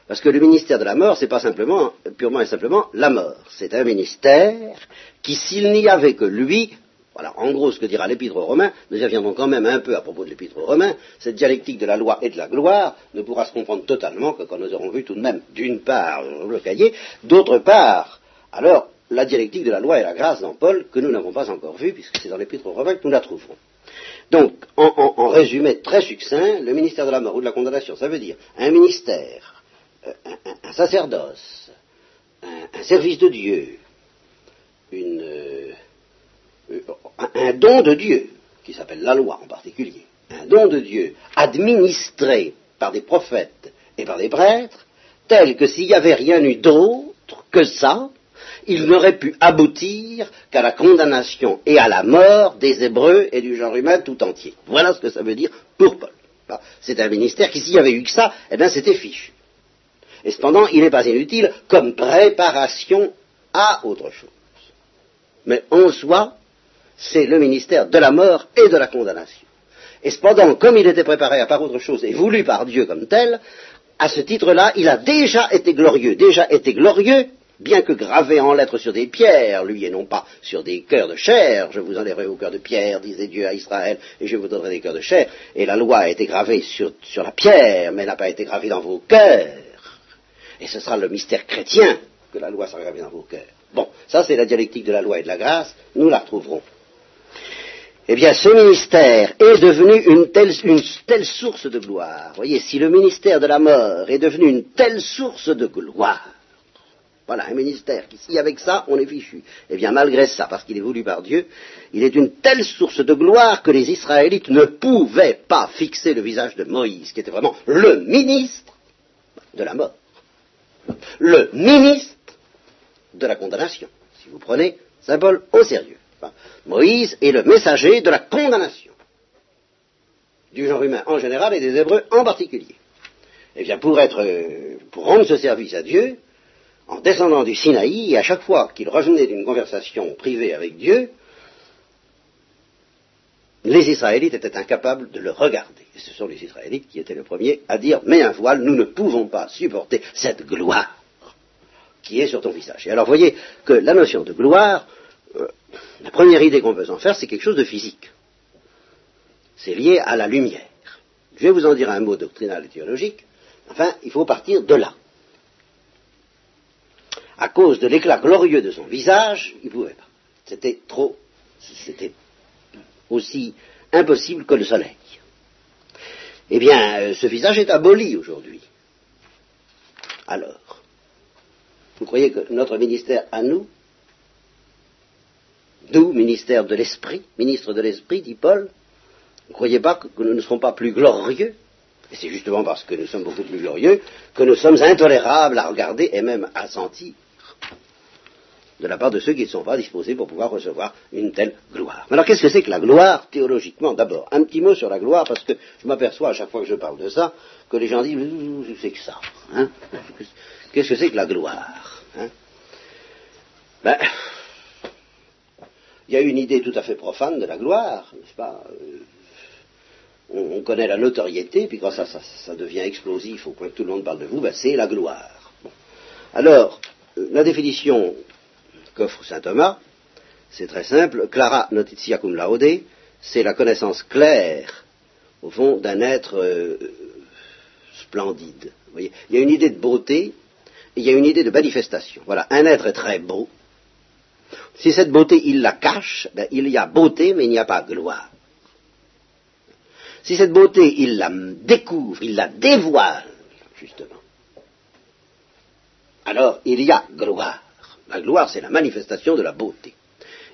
Parce que le ministère de la mort, c'est pas simplement, purement et simplement, la mort. C'est un ministère qui, s'il n'y avait que lui, voilà, en gros, ce que dira l'épître aux nous y reviendrons quand même un peu à propos de l'épître aux cette dialectique de la loi et de la gloire ne pourra se comprendre totalement que quand nous aurons vu tout de même, d'une part, le cahier, d'autre part, alors, la dialectique de la loi et la grâce dans Paul, que nous n'avons pas encore vue, puisque c'est dans l'épître aux Romains que nous la trouverons. Donc, en, résumé très succinct, le ministère de la mort ou de la condamnation, ça veut dire un ministère, euh, un, sacerdoce, un, service de Dieu, euh, un don de Dieu, qui s'appelle la loi en particulier, un don de Dieu administré par des prophètes et par des prêtres, tel que s'il n'y avait rien eu d'autre que ça, il n'aurait pu aboutir qu'à la condamnation et à la mort des Hébreux et du genre humain tout entier. Voilà ce que ça veut dire pour Paul. C'est un ministère qui, s'il n'y avait eu que ça, eh bien c'était fichu. Et cependant, il n'est pas inutile comme préparation à autre chose. Mais en soi, c'est le ministère de la mort et de la condamnation. Et cependant, comme il était préparé à part autre chose et voulu par Dieu comme tel, à ce titre-là, il a déjà été glorieux, déjà été glorieux bien que gravé en lettres sur des pierres, lui et non pas sur des cœurs de chair, je vous enlèverai vos cœurs de pierre, disait Dieu à Israël, et je vous donnerai des cœurs de chair, et la loi a été gravée sur, la pierre, mais n'a pas été gravée dans vos cœurs. Et ce sera le mystère chrétien que la loi sera gravée dans vos cœurs. Bon, ça c'est la dialectique de la loi et de la grâce, nous la retrouverons. Eh bien, ce ministère est devenu une telle, une telle source de gloire. Voyez, si le ministère de la mort est devenu une telle source de gloire, voilà, un ministère qui, si avec ça, on est fichu. Eh bien, malgré ça, parce qu'il est voulu par Dieu, il est une telle source de gloire que les Israélites ne pouvaient pas fixer le visage de Moïse, qui était vraiment le ministre de la mort, le ministre de la condamnation. Si vous prenez symbole au sérieux. Moïse est le messager de la condamnation du genre humain en général et des Hébreux en particulier. Eh bien, pour être, pour rendre ce service à Dieu, en descendant du Sinaï, et à chaque fois qu'il revenait d'une conversation privée avec Dieu, les Israélites étaient incapables de le regarder. Et ce sont les Israélites qui étaient les premiers à dire, mais un voile, nous ne pouvons pas supporter cette gloire qui est sur ton visage. Et alors voyez que la notion de gloire, euh, la première idée qu'on peut en faire, c'est quelque chose de physique. C'est lié à la lumière. Je vais vous en dire un mot doctrinal et théologique. Enfin, il faut partir de là. À cause de l'éclat glorieux de son visage, il ne pouvait pas. C'était trop, c'était aussi impossible que le soleil. Eh bien, euh, ce visage est aboli aujourd'hui. Alors, vous croyez que notre ministère à nous, nous, ministère de l'Esprit, ministre de l'Esprit, dit Paul, vous ne croyez pas que nous ne serons pas plus glorieux? Et c'est justement parce que nous sommes beaucoup plus glorieux que nous sommes intolérables à regarder et même à sentir de la part de ceux qui ne sont pas disposés pour pouvoir recevoir une telle gloire. Alors qu'est-ce que c'est que la gloire théologiquement D'abord, un petit mot sur la gloire, parce que je m'aperçois à chaque fois que je parle de ça, que les gens disent, c'est que ça. Hein? Qu'est-ce que c'est que la gloire hein? Ben, il y a une idée tout à fait profane de la gloire, n'est-ce pas? On, connaît la notoriété, puis quand ça, ça, devient explosif au point que tout le monde parle de vous, ben, c'est la gloire. Alors, la définition qu'offre saint Thomas, c'est très simple. Clara notitia cum laude, c'est la connaissance claire, au fond, d'un être euh, splendide. Il y a une idée de beauté, et il y a une idée de manifestation. Voilà, un être est très beau. Si cette beauté, il la cache, ben, il y a beauté, mais il n'y a pas gloire. Si cette beauté, il la découvre, il la dévoile, justement, alors il y a gloire. La gloire, c'est la manifestation de la beauté.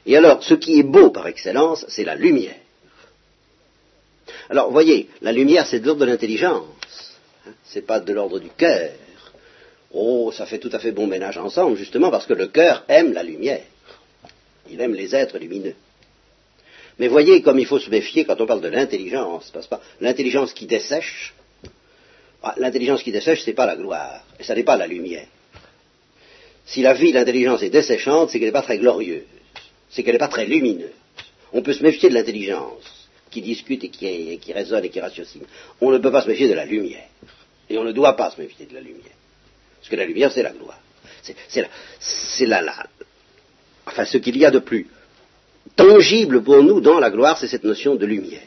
Et alors, ce qui est beau par excellence, c'est la lumière. Alors, voyez, la lumière, c'est de l'ordre de l'intelligence. Hein, c'est pas de l'ordre du cœur. Oh, ça fait tout à fait bon ménage ensemble, justement parce que le cœur aime la lumière. Il aime les êtres lumineux. Mais voyez comme il faut se méfier quand on parle de l'intelligence, passe pas? L'intelligence qui dessèche, ah, l'intelligence qui dessèche, c'est pas la gloire, et ça n'est pas la lumière. Si la vie, l'intelligence est desséchante, c'est qu'elle n'est pas très glorieuse, c'est qu'elle n'est pas très lumineuse. On peut se méfier de l'intelligence, qui discute et qui, qui raisonne et qui ratiocine. On ne peut pas se méfier de la lumière. Et on ne doit pas se méfier de la lumière. Parce que la lumière, c'est la gloire. C'est la, la, enfin, ce qu'il y a de plus tangible pour nous dans la gloire, c'est cette notion de lumière.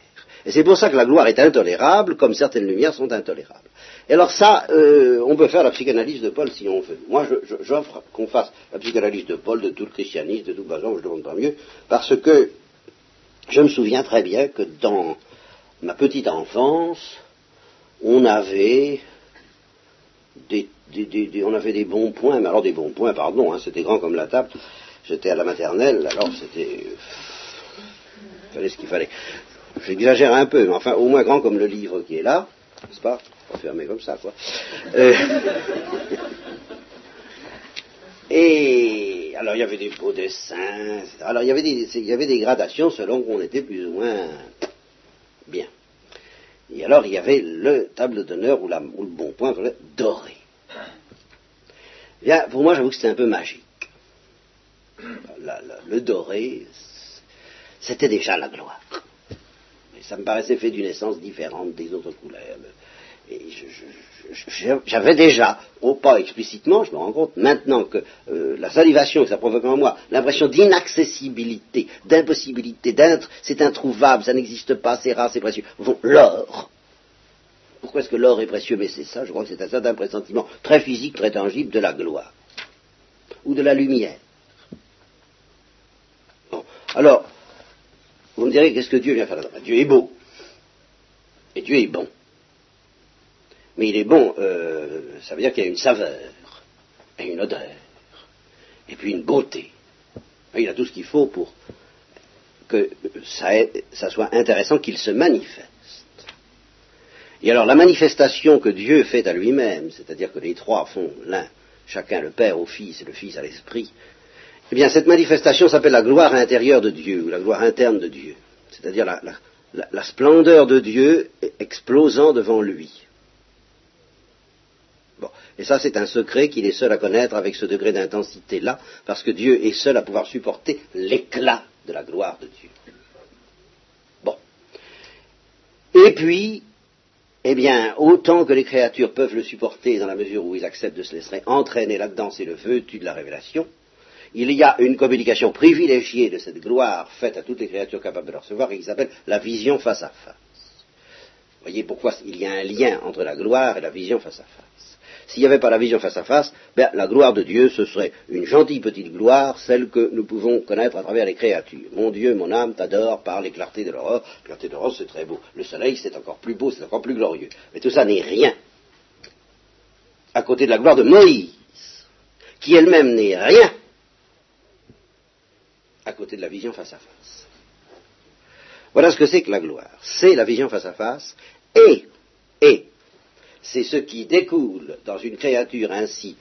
Et c'est pour ça que la gloire est intolérable, comme certaines lumières sont intolérables. Et alors ça, euh, on peut faire la psychanalyse de Paul si on veut. Moi, j'offre qu'on fasse la psychanalyse de Paul, de tout le christianisme, de tout le je ne demande pas mieux, parce que je me souviens très bien que dans ma petite enfance, on avait des, on avait des bons points, mais alors des bons points, pardon, hein, c'était grand comme la table. J'étais à la maternelle, alors c'était, fallait ce qu'il fallait. J'exagère un peu, mais enfin au moins grand comme le livre qui est là, n'est-ce pas? Pas fermé comme ça, quoi. Euh, et alors il y avait des beaux dessins, etc. Alors il y avait des, il y avait des gradations selon qu'on était plus ou moins bien. Et alors il y avait le table d'honneur ou, le bon point doré. Bien, pour moi j'avoue que c'était un peu magique. le doré, c'était déjà la gloire ça me paraissait fait d'une essence différente des autres couleurs. Et j'avais déjà, au pas explicitement, je me rends compte maintenant que euh, la salivation que ça provoque en moi, l'impression d'inaccessibilité, d'impossibilité, d'être, c'est introuvable, ça n'existe pas, c'est rare, c'est précieux. l'or. Pourquoi est-ce que l'or est précieux? Mais c'est ça, je crois que c'est un certain pressentiment très physique, très tangible de la gloire ou de la lumière. Bon. Alors, vous me direz, qu'est-ce que Dieu vient faire là Dieu est beau. Et Dieu est bon. Mais il est bon, euh, ça veut dire qu'il a une saveur, et une odeur, et puis une beauté. Il a tout ce qu'il faut pour que ça soit intéressant qu'il se manifeste. Et alors la manifestation que Dieu fait à lui-même, c'est-à-dire que les trois font l'un, chacun le Père au Fils et le Fils à l'Esprit, eh bien, cette manifestation s'appelle la gloire intérieure de Dieu, ou la gloire interne de Dieu, c'est-à-dire la, splendeur de Dieu explosant devant lui. Bon, et ça, c'est un secret qu'il est seul à connaître avec ce degré d'intensité-là, parce que Dieu est seul à pouvoir supporter l'éclat de la gloire de Dieu. Bon. Et puis, eh bien, autant que les créatures peuvent le supporter dans la mesure où ils acceptent de se laisser entraîner là-dedans, c'est le feu de la révélation, il y a une communication privilégiée de cette gloire faite à toutes les créatures capables de la recevoir et qui s'appelle la vision face à face. Vous voyez pourquoi il y a un lien entre la gloire et la vision face à face. s'il n'y avait pas la vision face à face, ben, la gloire de Dieu, ce serait une gentille petite gloire, celle que nous pouvons connaître à travers les créatures. Mon Dieu, mon âme t'adore par les clartés de l'aurore. Clarté de l'aurore, c'est très beau. Le soleil, c'est encore plus beau, c'est encore plus glorieux. Mais tout ça n'est rien à côté de la gloire de Moïse, qui elle-même n'est rien à côté de la vision face à face. Voilà ce que c'est que la gloire. C'est la vision face à face et, et, c'est ce qui découle dans une créature ainsi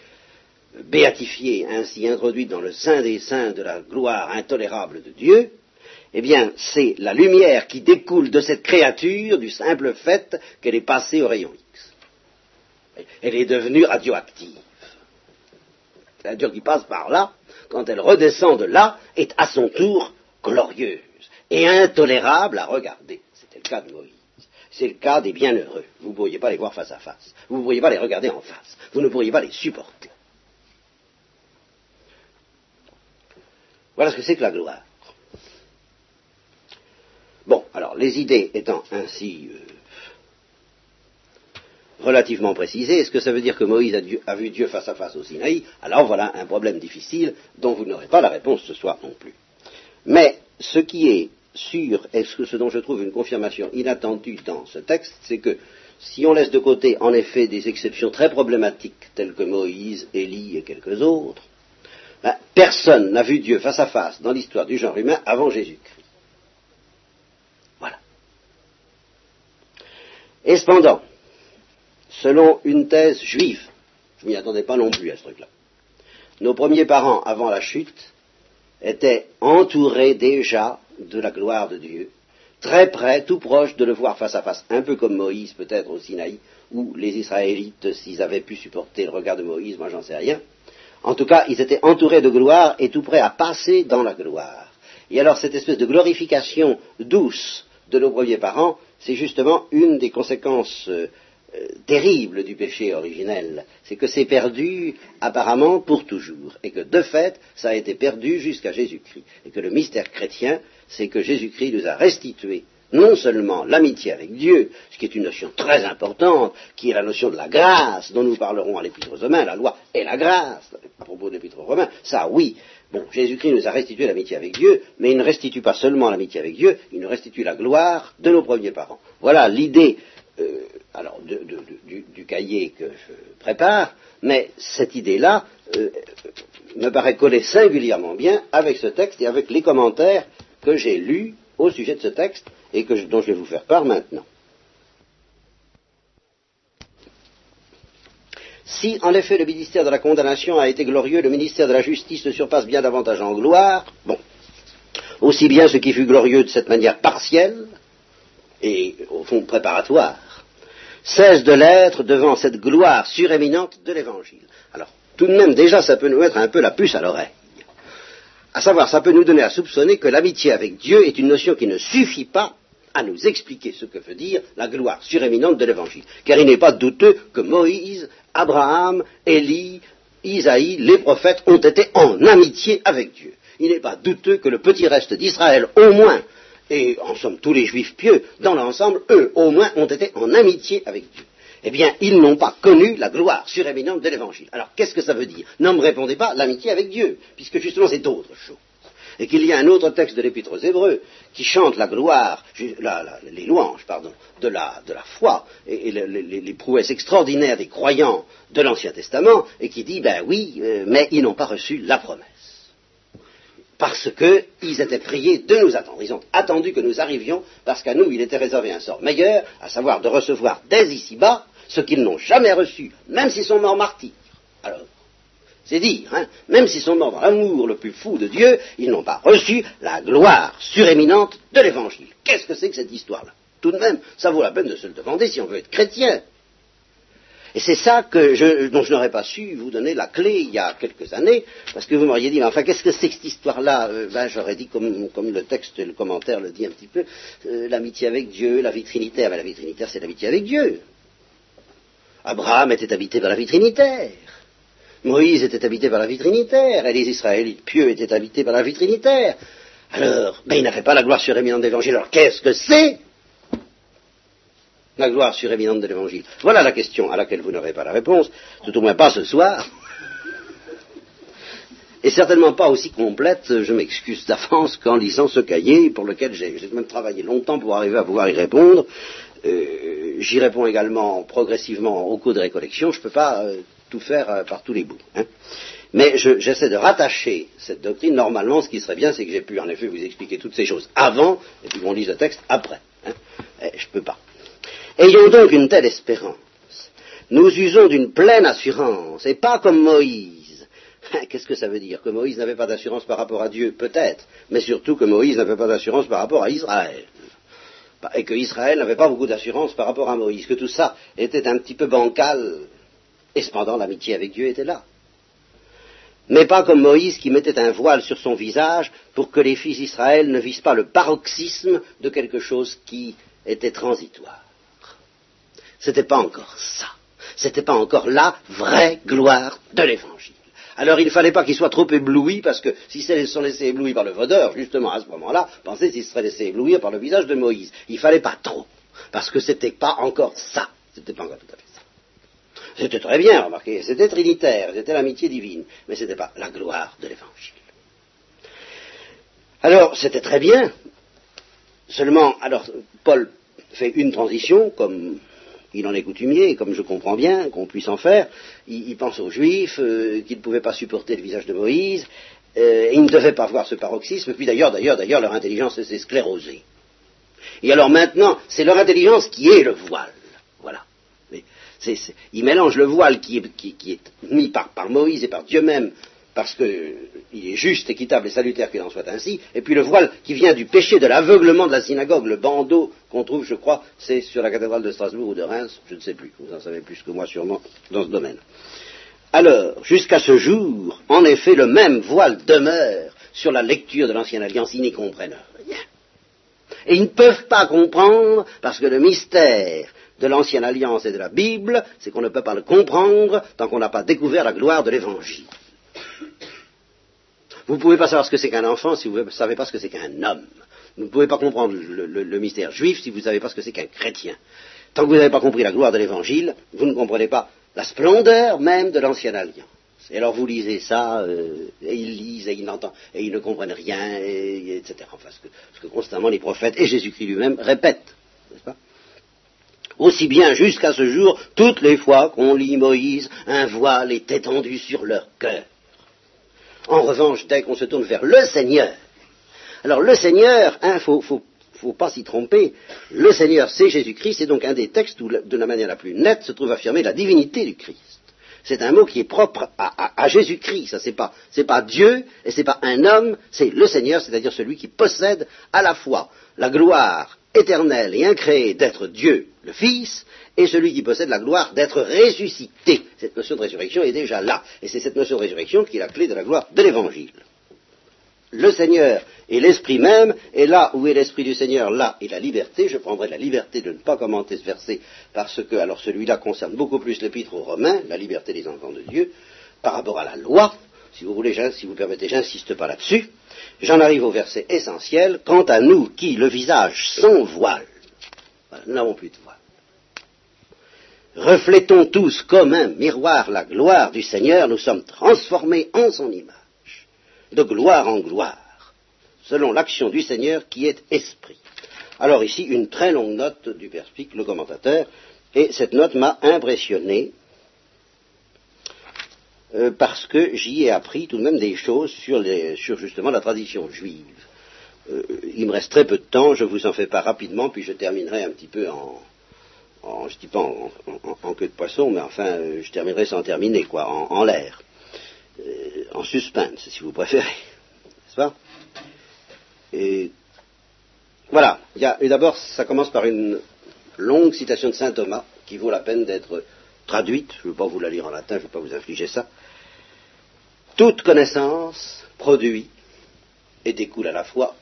béatifiée, ainsi introduite dans le sein des saints de la gloire intolérable de Dieu, eh bien, c'est la lumière qui découle de cette créature du simple fait qu'elle est passée au rayon X. Elle est devenue radioactive. La nature qui passe par là, quand elle redescend de là, est à son tour glorieuse et intolérable à regarder. C'était le cas de Moïse. C'est le cas des bienheureux. Vous ne pourriez pas les voir face à face. Vous ne pourriez pas les regarder en face. Vous ne pourriez pas les supporter. Voilà ce que c'est que la gloire. Bon, alors les idées étant ainsi euh, relativement précisées, est-ce que ça veut dire que Moïse a, a, vu Dieu face à face au Sinaï? Alors voilà un problème difficile dont vous n'aurez pas la réponse ce soir non plus. Mais ce qui est sûr, et ce dont je trouve une confirmation inattendue dans ce texte, c'est que si on laisse de côté en effet des exceptions très problématiques telles que Moïse, Élie et quelques autres, ben, personne n'a vu Dieu face à face dans l'histoire du genre humain avant Jésus-Christ. Voilà. Et cependant, selon une thèse juive, je m'y attendais pas non plus à ce truc-là, nos premiers parents avant la chute étaient entourés déjà de la gloire de Dieu, très près, tout proche de le voir face à face, un peu comme Moïse peut-être au Sinaï, ou les Israélites, s'ils avaient pu supporter le regard de Moïse, moi j'en sais rien. En tout cas, ils étaient entourés de gloire et tout prêts à passer dans la gloire. Et alors cette espèce de glorification douce de nos premiers parents, c'est justement une des conséquences euh, terrible du péché originel, c'est que c'est perdu apparemment pour toujours, et que de fait, ça a été perdu jusqu'à Jésus-Christ, et que le mystère chrétien, c'est que Jésus-Christ nous a restitué non seulement l'amitié avec Dieu, ce qui est une notion très importante, qui est la notion de la grâce, dont nous parlerons à l'Épître aux Romains, la loi et la grâce, à propos de l'Épître aux Romains, ça oui, bon, Jésus-Christ nous a restitué l'amitié avec Dieu, mais il ne restitue pas seulement l'amitié avec Dieu, il nous restitue la gloire de nos premiers parents. Voilà l'idée euh, alors du, cahier que je prépare, mais cette idée-là euh, me paraît coller singulièrement bien avec ce texte et avec les commentaires que j'ai lus au sujet de ce texte et dont je vais vous faire part maintenant. Si en effet le ministère de la condamnation a été glorieux, le ministère de la justice le surpasse bien davantage en gloire. Bon, aussi bien ce qui fut glorieux de cette manière partielle et au fond préparatoire cesse de l'être devant cette gloire suréminente de l'Évangile. Alors, tout de même, déjà, ça peut nous mettre un peu la puce à l'oreille. À savoir, ça peut nous donner à soupçonner que l'amitié avec Dieu est une notion qui ne suffit pas à nous expliquer ce que veut dire la gloire suréminente de l'Évangile. Car il n'est pas douteux que Moïse, Abraham, Élie, Isaïe, les prophètes ont été en amitié avec Dieu. Il n'est pas douteux que le petit reste d'Israël, au moins, et en somme tous les juifs pieux, dans l'ensemble, eux au moins ont été en amitié avec Dieu. Eh bien, ils n'ont pas connu la gloire suréminente de l'Évangile. Alors, qu'est-ce que ça veut dire? Non, me répondez pas, l'amitié avec Dieu, puisque justement c'est autre chose. Et qu'il y a un autre texte de l'Épître aux Hébreux qui chante la gloire, les louanges, pardon, de la, foi et, les, prouesses extraordinaires des croyants de l'Ancien Testament, et qui dit, ben oui, euh, mais ils n'ont pas reçu la promesse parce qu'ils étaient priés de nous attendre. Ils ont attendu que nous arrivions, parce qu'à nous, il était réservé un sort meilleur, à savoir de recevoir dès ici-bas ce qu'ils n'ont jamais reçu, même s'ils sont morts martyrs. Alors, c'est dire, hein, même s'ils sont morts dans l'amour le plus fou de Dieu, ils n'ont pas reçu la gloire suréminente de l'Évangile. Qu'est-ce que c'est que cette histoire-là? Tout de même, ça vaut la peine de se le demander si on veut être chrétien. Et c'est ça dont je n'aurais pas su vous donner la clé il y a quelques années, parce que vous m'auriez dit, mais enfin, qu'est-ce que c'est que cette histoire-là euh, ben, J'aurais dit, comme, comme, le texte et le commentaire le dit un petit peu, euh, l'amitié avec Dieu, la vie trinitaire. Ben, la vie trinitaire, c'est l'amitié avec Dieu. Abraham était habité par la vie trinitaire. Moïse était habité par la vie trinitaire. Et les Israélites pieux étaient habités par la vie trinitaire. Alors, ben, il n'avait pas la gloire suréminente d'évangile. Alors, qu'est-ce que c'est La gloire suréminente de l'Évangile. Voilà la question à laquelle vous n'aurez pas la réponse, tout au moins pas ce soir. Et certainement pas aussi complète, je m'excuse d'avance, qu'en lisant ce cahier, pour lequel j'ai même travaillé longtemps pour arriver à pouvoir y répondre. Euh, j'y réponds également progressivement au cours de récollection, je ne peux pas euh, tout faire euh, par tous les bouts. Hein. Mais j'essaie de rattacher cette doctrine. Normalement, ce qui serait bien, c'est que j'ai pu en effet vous expliquer toutes ces choses avant, et puis qu'on lise le texte après. Hein. je ne peux pas. Ayons donc une telle espérance. Nous usons d'une pleine assurance, et pas comme Moïse. Qu'est-ce que ça veut dire Que Moïse n'avait pas d'assurance par rapport à Dieu Peut-être, mais surtout que Moïse n'avait pas d'assurance par rapport à Israël. Et que Israël n'avait pas beaucoup d'assurance par rapport à Moïse, que tout ça était un petit peu bancal, et cependant l'amitié avec Dieu était là. Mais pas comme Moïse qui mettait un voile sur son visage pour que les fils d'Israël ne vissent pas le paroxysme de quelque chose qui était transitoire. C'était pas encore ça. C'était pas encore la vraie gloire de l'évangile. Alors il ne fallait pas qu'il soit trop ébloui, parce que s'ils se sont laissés éblouir par le vaudeur, justement à ce moment-là, pensez s'ils se seraient laissés éblouir par le visage de Moïse. Il fallait pas trop, parce que c'était pas encore ça. C'était pas encore tout à fait ça. C'était très bien, remarquez, c'était trinitaire, c'était l'amitié divine, mais ce n'était pas la gloire de l'évangile. Alors, c'était très bien, seulement, alors, Paul fait une transition, comme il en est coutumier, comme je comprends bien qu'on puisse en faire, il, pense aux Juifs, euh, qui ne pouvaient pas supporter le visage de Moïse, euh, et ils ne devaient pas voir ce paroxysme, puis d'ailleurs, d'ailleurs, d'ailleurs, leur intelligence s'est sclérosée. Et alors maintenant, c'est leur intelligence qui est le voile. Voilà. ils mélangent le voile qui est, mis par Moïse et par Dieu même parce qu'il est juste, équitable et salutaire qu'il en soit ainsi, et puis le voile qui vient du péché de l'aveuglement de la synagogue, le bandeau qu'on trouve, je crois, c'est sur la cathédrale de Strasbourg ou de Reims, je ne sais plus, vous en savez plus que moi sûrement dans ce domaine. Alors, jusqu'à ce jour, en effet, le même voile demeure sur la lecture de l'Ancienne Alliance, ils n'y comprennent rien. Et ils ne peuvent pas comprendre, parce que le mystère de l'Ancienne Alliance et de la Bible, c'est qu'on ne peut pas le comprendre tant qu'on n'a pas découvert la gloire de l'Évangile. Vous ne pouvez pas savoir ce que c'est qu'un enfant si vous ne savez pas ce que c'est qu'un homme. Vous ne pouvez pas comprendre le, mystère juif si vous ne savez pas ce que c'est qu'un chrétien. Tant que vous n'avez pas compris la gloire de l'Évangile, vous ne comprenez pas la splendeur même de l'ancienne alliance. Et alors vous lisez ça, euh, et ils lisent, et ils n'entendent, et ils ne comprennent rien, etc. Enfin, ce que, ce que, constamment les prophètes et Jésus-Christ lui-même répètent, n'est-ce pas? Aussi bien jusqu'à ce jour, toutes les fois qu'on lit Moïse, un voile est étendu sur leur cœur. En revanche, dès qu'on se tourne vers le Seigneur, alors le Seigneur, il hein, ne faut, pas s'y tromper, le Seigneur c'est Jésus-Christ, c'est donc un des textes où, de la manière la plus nette, se trouve affirmée la divinité du Christ. C'est un mot qui est propre à, Jésus-Christ, ça c'est pas, pas Dieu et c'est pas un homme, c'est le Seigneur, c'est-à-dire celui qui possède à la fois la gloire éternelle et incréée d'être Dieu, le Fils, et celui qui possède la gloire d'être ressuscité. Cette notion de résurrection est déjà là, et c'est cette notion de résurrection qui est la clé de la gloire de l'Évangile. Le Seigneur est l'Esprit même, et là où est l'Esprit du Seigneur, là est la liberté. Je prendrai la liberté de ne pas commenter ce verset, parce que, alors celui-là concerne beaucoup plus l'Épître aux Romains, la liberté des enfants de Dieu, par rapport à la loi. Si vous voulez, si vous permettez, j'insiste pas là-dessus. J'en arrive au verset essentiel. Quant à nous qui, le visage sans voile, nous n'avons plus de voile reflétons tous comme un miroir la gloire du Seigneur, nous sommes transformés en son image, de gloire en gloire, selon l'action du Seigneur qui est esprit. Alors ici, une très longue note du perspique, le commentateur, et cette note m'a impressionné euh, parce que j'y ai appris tout de même des choses sur, justement la tradition juive. Euh, il me reste très peu de temps, je vous en fais pas rapidement, puis je terminerai un petit peu en, je dis pas en, queue de poisson, mais enfin, euh, je terminerai sans terminer, quoi, en, l'air, en suspense, si vous préférez, n'est-ce pas? Et voilà. d'abord, ça commence par une longue citation de saint Thomas qui vaut la peine d'être traduite. Je ne veux pas vous la lire en latin, je ne veux pas vous infliger ça. Toute connaissance produit et découle à la fois,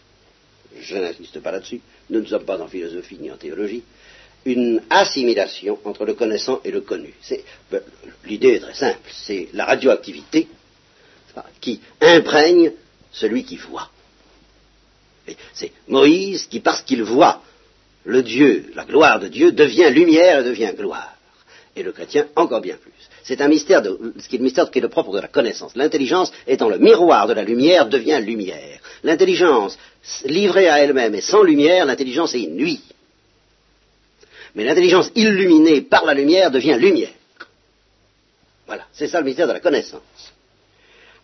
je n'insiste pas là-dessus, nous ne sommes pas en philosophie ni en théologie, une assimilation entre le connaissant et le connu. Ben, l'idée est très simple, c'est la radioactivité qui imprègne celui qui voit. C'est Moïse qui, parce qu'il voit le Dieu, la gloire de Dieu devient lumière et devient gloire. Et le chrétien encore bien plus. C'est un mystère, qui est le est propre de la connaissance. L'intelligence étant le miroir de la lumière devient lumière. L'intelligence livrée à elle-même et sans lumière, l'intelligence est nuit. Mais l'intelligence illuminée par la lumière devient lumière. Voilà, c'est ça le mystère de la connaissance.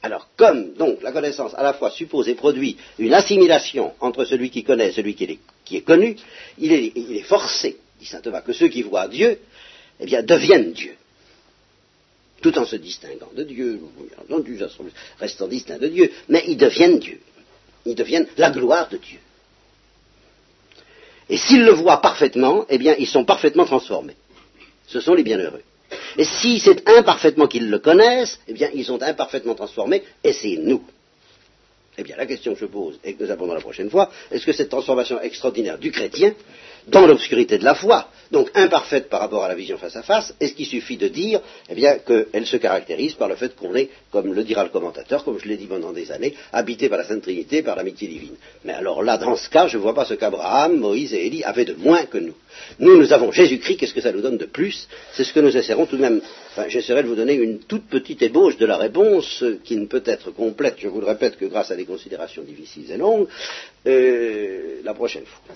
Alors, comme donc la connaissance à la fois suppose et produit une assimilation entre celui qui connaît et celui qui est, connu, il est, forcé, dit saint Thomas, que ceux qui voient Dieu, eh bien, deviennent Dieu. Tout en se distinguant de Dieu, restant distincts de Dieu, mais ils deviennent Dieu. Ils deviennent la gloire de Dieu. Et s'ils le voient parfaitement, eh bien, ils sont parfaitement transformés. Ce sont les bienheureux. Et si c'est imparfaitement qu'ils le connaissent, eh bien, ils sont imparfaitement transformés, et c'est nous. Eh bien, la question que je pose et que nous abordons la prochaine fois, est-ce que cette transformation extraordinaire du chrétien, dans l'obscurité de la foi, donc imparfaite par rapport à la vision face à face, est-ce qu'il suffit de dire eh bien, qu'elle se caractérise par le fait qu'on est, comme le dira le commentateur, comme je l'ai dit pendant des années, habité par la Sainte Trinité, par l'amitié divine Mais alors là, dans ce cas, je ne vois pas ce qu'Abraham, Moïse et Élie avaient de moins que nous. Nous, nous avons Jésus-Christ, qu'est-ce que ça nous donne de plus? C'est ce que nous essaierons tout de même, enfin, j'essaierai de vous donner une toute petite ébauche de la réponse, qui ne peut être complète, je vous le répète, que grâce à des considérations difficiles et longues, euh, la prochaine fois.